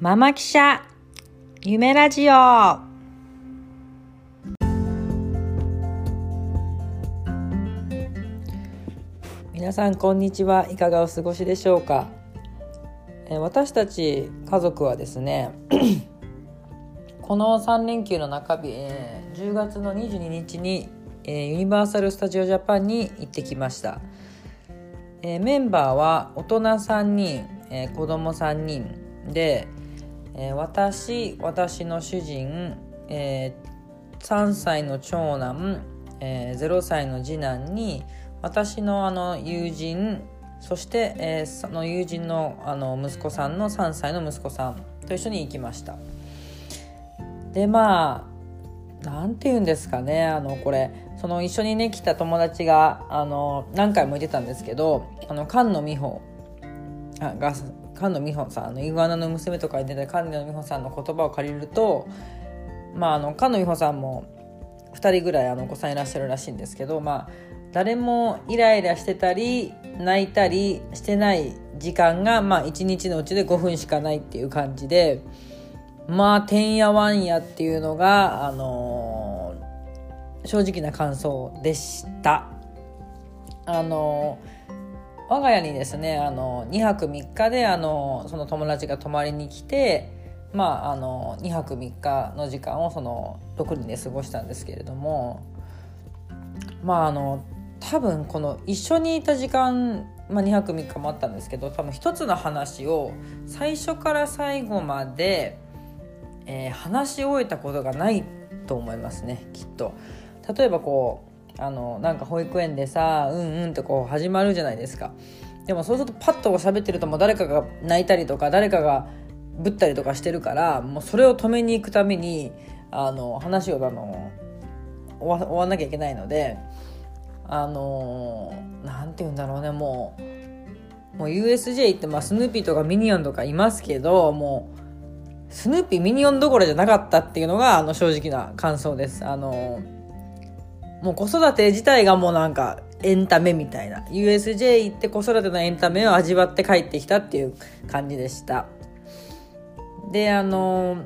ママ記者夢ラジオ。皆さんこんにちは。いかがお過ごしでしょうか？え私たち家族はですね この3連休の中日、えー10月の22日に、えーユニバーサル・スタジオ・ジャパンに行ってきました、えーメンバーは大人3人、えー子供3人で、えー私私の主人、えー3歳の長男、えー0歳の次男に私のあの友人そして、えーその友人のあの息子さんの3歳の息子さんと一緒に行きました。でまあなんて言うんですかねあのこれその一緒にね来た友達があの何回も言ってたんですけどあの菅野美穂が菅野美穂さんあのイグアナの娘とかに出た菅野美穂さんの言葉を借りるとまああの菅野美穂さんも2人ぐらいあのお子さんいらっしゃるらしいんですけどまあ誰もイライラしてたり泣いたりしてない時間がまあ1日のうちで5分しかないっていう感じでまあてんやわんやっていうのがあのー正直な感想でした。あのー我が家にですねあの2泊3日であのその友達が泊まりに来てまああの2泊3日の時間をその6人で過ごしたんですけれどもまああの多分この一緒にいた時間、まあ、2泊3日もあったんですけど多分一つの話を最初から最後まで、えー話し終えたことがないと思いますねきっと。例えばこうあのなんか保育園でさ「うんうん」ってこう始まるじゃないですか。でもそうするとパッと喋ってるともう誰かが泣いたりとか誰かがぶったりとかしてるからもうそれを止めに行くためにあの話をあの終わ終わんなきゃいけないのであのなんて言うんだろうねもうもう USJ 行って、まあ、スヌーピーとかミニオンとかいますけどもうスヌーピーミニオンどころじゃなかったっていうのがあの正直な感想です。あのもう子育て自体がもうなんかエンタメみたいな。USJ 行って子育てのエンタメを味わって帰ってきたっていう感じでした。であの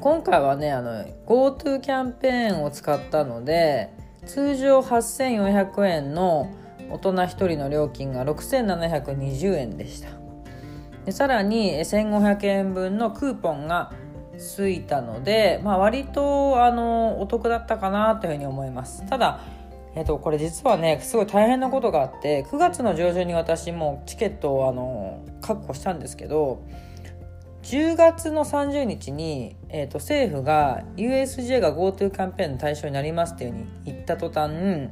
今回はねあの GoTo キャンペーンを使ったので通常8400円の大人1人の料金が6720円でした。でさらに1500円分のクーポンがついたので、まあ、割とあのお得だったかなというふうに思います。ただ、えっとこれ実はねすごい大変なことがあって9月の上旬に私もチケットをあの確保したんですけど10月の30日に、えっと政府が USJ が GoTo キャンペーンの対象になりますっていうふうに言った途端、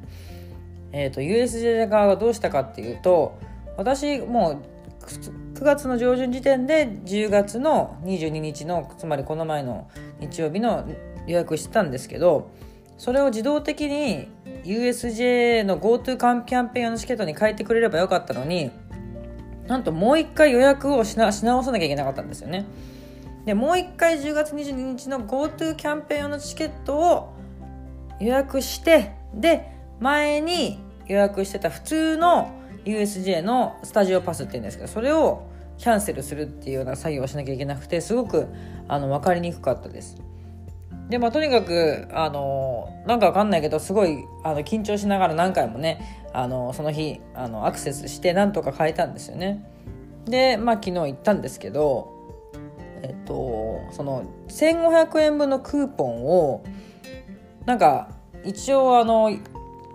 えっと USJ 側がどうしたかっていうと私もう9月の上旬時点で10月の22日のつまりこの前の日曜日の予約してたんですけどそれを自動的に USJ の GoTo キャンペーン用のチケットに変えてくれればよかったのになんともう一回予約をしなし直さなきゃいけなかったんですよね。でもう一回10月22日の GoTo キャンペーン用のチケットを予約してで前に予約してた普通の USJ のスタジオパスっていうんですけどそれをキャンセルするっていうような作業をしなきゃいけなくてすごくあの分かりにくかったです。でまあとにかくあのなんかわかんないけどすごいあの緊張しながら何回もねあのその日あのアクセスしてなんとか変えたんですよね。でまあ昨日行ったんですけどえっとその1500円分のクーポンをなんか一応あの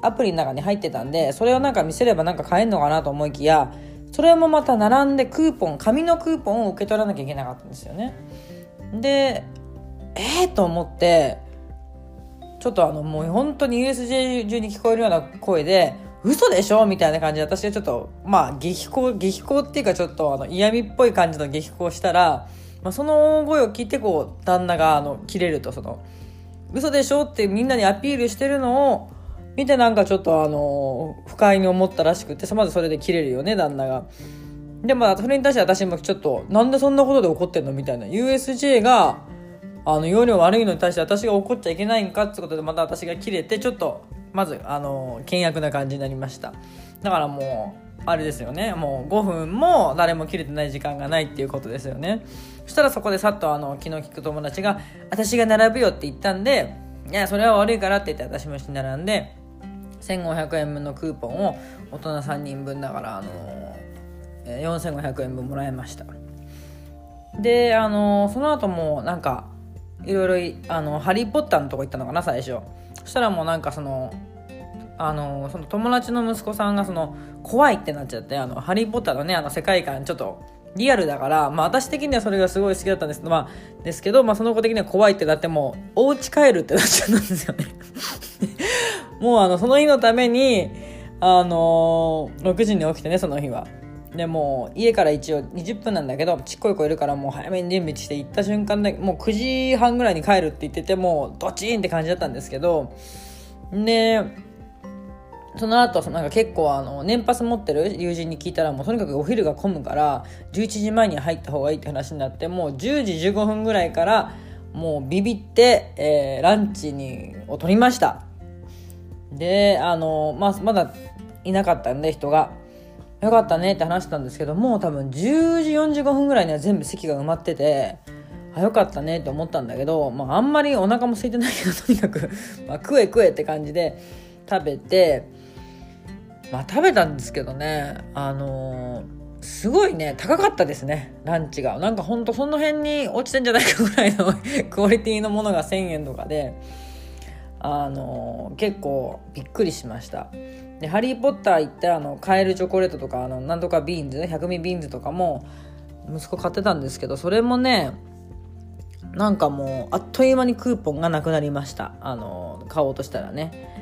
アプリの中に入ってたんでそれをなんか見せればなんか買えるのかなと思いきやそれもまた並んでクーポン紙のクーポンを受け取らなきゃいけなかったんですよね。でえー、と思ってちょっとあのもう本当に USJ 中に聞こえるような声で嘘でしょみたいな感じで私はちょっとまあ激高激高っていうかちょっとあの嫌味っぽい感じの激高したら、まあ、その大声を聞いてこう旦那があの切れるとその嘘でしょってみんなにアピールしてるのを見てなんかちょっとあの不快に思ったらしくてまずそれで切れるよね旦那が。でまあそれに対して私もちょっとなんでそんなことで怒ってんの？みたいな。USJ があの容量悪いのに対して私が怒っちゃいけないんかってことでまた私が切れてちょっとまずあの険悪な感じになりました。だからもうあれですよね。もう5分も誰も切れてない時間がないっていうことですよね。そしたらそこでさっとあの気の利く友達が「私が並ぶよ」って言ったんで「いやそれは悪いから」って言って私も一緒に並んで1500円分のクーポンを大人3人分だからあの4500円分もらいました。であのその後もなんかいろいろあのハリー・ポッターのとこ行ったのかな最初。そしたらもうなんかそのあのその友達の息子さんがその怖いってなっちゃってあのハリー・ポッターのねあの世界観ちょっとリアルだから、まあ、私的にはそれがすごい好きだったんですけど,、まあ、ですけど、まあ、その子的には怖いってなってもうお家帰るってなっちゃったんですよね。もうあのその日のためにあのー、6時に起きてねその日は。でも家から一応20分なんだけどちっこい子いるからもう早めに準備して行った瞬間でもう9時半ぐらいに帰るって言っててもうドチーンって感じだったんですけどでその後なんか結構あの年パス持ってる友人に聞いたらもうとにかくお昼が混むから11時前に入った方がいいって話になってもう10時15分ぐらいからもうビビって、えー、ランチにを取りました。であの、まあ、まだいなかったんで人が。よかったねって話したんですけどもう多分10時45分ぐらいには全部席が埋まっててあよかったねって思ったんだけど、まあ、あんまりお腹も空いてないけどとにかく、まあ、食え食えって感じで食べてまあ食べたんですけどねあのー、すごいね高かったですねランチが。なんかほんとその辺に落ちてんじゃないかぐらいの クオリティのものが1000円とかであのー、結構びっくりしました。で「ハリー・ポッター」行ってあのカエルチョコレートとかあのなんとかビーンズ百味ビーンズとかも息子買ってたんですけどそれもねなんかもうあっという間にクーポンがなくなりました。あの買おうとしたらね。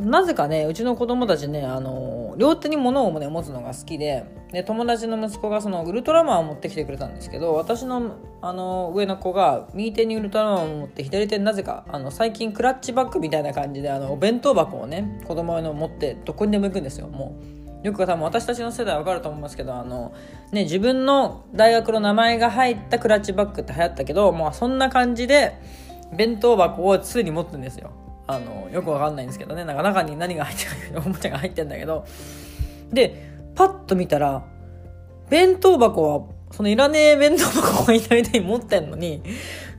なぜかねうちの子供たちねあの両手に物を、ね、持つのが好きでで友達の息子がそのウルトラマンを持ってきてくれたんですけど私のあの上の子が右手にウルトラマンを持って左手になぜかあの最近クラッチバッグみたいな感じであのお弁当箱をね子供用の持ってどこにでも行くんですよもう。よく多分私たちの世代わかると思いますけどあの、ね、自分の大学の名前が入ったクラッチバッグって流行ったけどもうそんな感じで弁当箱を常に持ってるんですよ。あのよくわかんないんですけどね。なんか中に何が入ってるおもちゃが入ってんだけど。でパッと見たら弁当箱はそのいらねえ弁当箱を左手に持ってんのに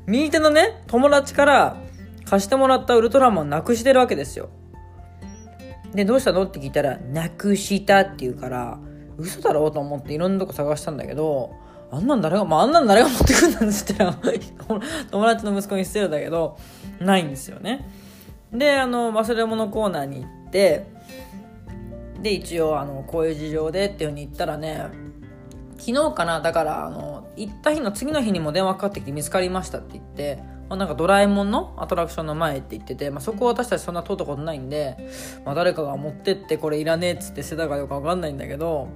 右手のね友達から貸してもらったウルトラマンなくしてるわけですよ。でどうしたのって聞いたらなくしたって言うから嘘だろうと思っていろんなとこ探したんだけどあんなん誰が、まあ、あんなん誰が持ってくんなんつって友達の息子に捨てるんだけどないんですよね。であの忘れ物コーナーに行ってで一応あのこういう事情でっていうふうに言ったらね昨日かなだからあの行った日の次の日にも電話かかってきて見つかりましたって言って、なんかドラえもんのアトラクションの前って言ってて、まあ、そこ私たちそんな通ったことないんで、まあ、誰かが持ってってこれいらねえっつって捨てたかどうか分かんないんだけど、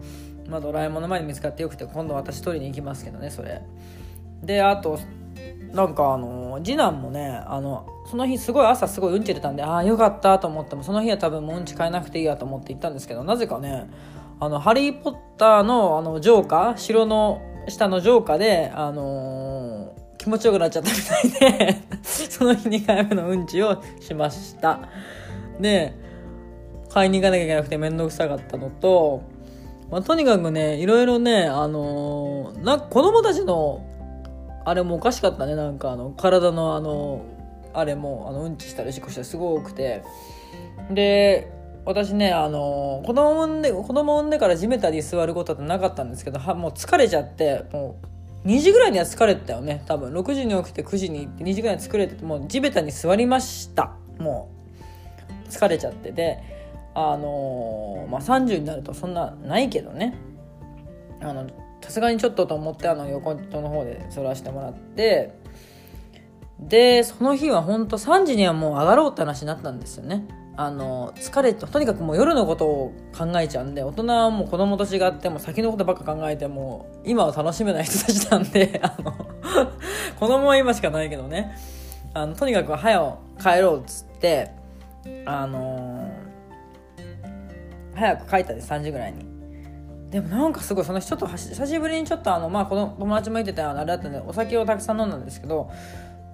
まあ、ドラえもんの前に見つかってよくて今度私取りに行きますけどねそれ。であとなんかあの次男もねあのその日すごい朝すごいうんち出たんでああよかったと思ってもその日は多分もううんち変えなくていいやと思って行ったんですけどなぜかねあのハリー・ポッターのあのジョーカー城の下のジョーカーであのー、気持ちよくなっちゃったみたいで その日2回目のうんちをしました。で買いに行かなきゃいけなくて面倒くさかったのと、まあ、とにかくねいろいろねあのー、な子供たちのあれもおかしかったねなんかあの体のあのあれもあのうんちしたりしこしたりすごくて。で私ねあの子供産んで子供産んでから地べたに座ることってなかったんですけどはもう疲れちゃってもう2時ぐらいには疲れてたよね。多分6時に起きて9時に行って2時ぐらいに作れててもう地べたに座りました。もう疲れちゃって。であのまあ30になるとそんなないけどね。あのさすがにちょっとと思ってあの横の方で反らしてもらってでその日は本当3時にはもう上がろうって話になったんですよね。あの疲れととにかくもう夜のことを考えちゃうんで大人はもう子供と違っても先のことばっか考えても今は楽しめない人たちなんで あの子供は今しかないけどね。あのとにかく早く帰ろうっつってあのー、早く帰ったです3時ぐらいに。でもなんかすごいその人と久しぶりにちょっとあのまあこの友達も言ってたあれだったんでお酒をたくさん飲んだんですけど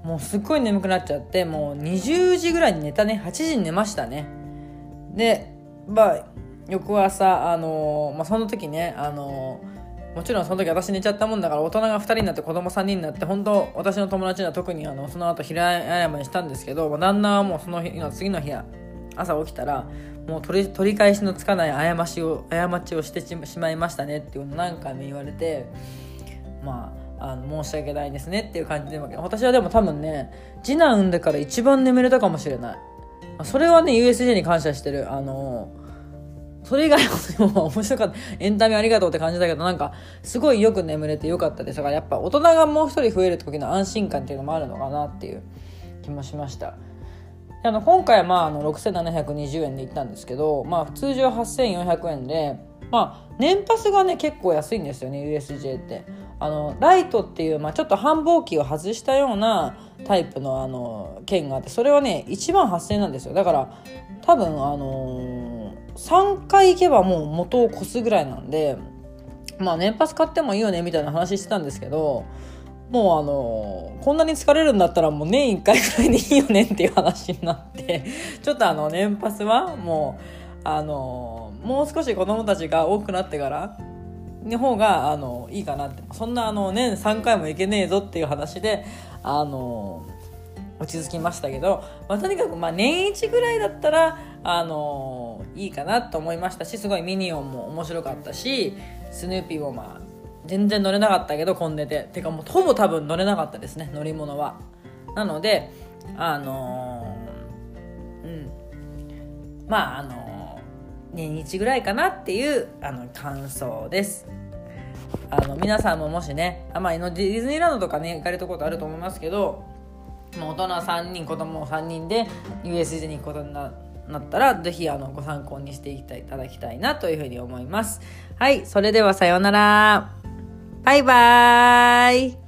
もうすっごい眠くなっちゃってもう20時ぐらいに寝たね。8時に寝ましたね。でまあ翌朝あの、まあ、その時ねあのもちろんその時私寝ちゃったもんだから大人が2人になって子供3人になって本当私の友達には特にあのその後平謝りしたんですけど旦那はもうその日の次の日朝起きたらもう取り取り返しのつかない過しを過ちをしてしまいましたねっていうのを何回も言われてまああの申し訳ないですねっていう感じで私はでも多分ね次男産んでから一番眠れたかもしれない。それはね USJ に感謝してる。あのそれ以外はも面白かった。エンタメありがとうって感じだけどなんかすごいよく眠れてよかったです。だからやっぱ大人がもう一人増える時の安心感っていうのもあるのかなっていう気もしました。あの今回はまああの6720円で行ったんですけど、まあ、通常8400円で、まあ、年パスがね結構安いんですよね USJ って。あのライトっていう、まあ、ちょっと繁忙期を外したようなタイプのあの券があってそれはね1万8000円なんですよ。だから多分あのー、3回行けばもう元を越すぐらいなんでまあ年パス買ってもいいよねみたいな話してたんですけどもうあのこんなに疲れるんだったらもう年1回くらいでいいよねっていう話になって ちょっとあの年パスはもうあのもう少し子供たちが多くなってからの方があのいいかなってそんなあの年3回も行けねえぞっていう話であの落ち着きましたけど、まあ、とにかくまあ年1ぐらいだったらあのいいかなと思いましたしすごいミニオンも面白かったしスヌーピーもまあ全然乗れなかったけど混んでて。てかもうほぼ多分乗れなかったですね乗り物は。なのであのー、うん。まああのー、年一ぐらいかなっていうあの感想です。あの皆さんももしねあまあディズニーランドとかね行かれたことあると思いますけどもう大人3人子供3人で USJ に行くことになったら是非あのご参考にしていただきたいなというふうに思います。はいそれではさようなら。バイバーイ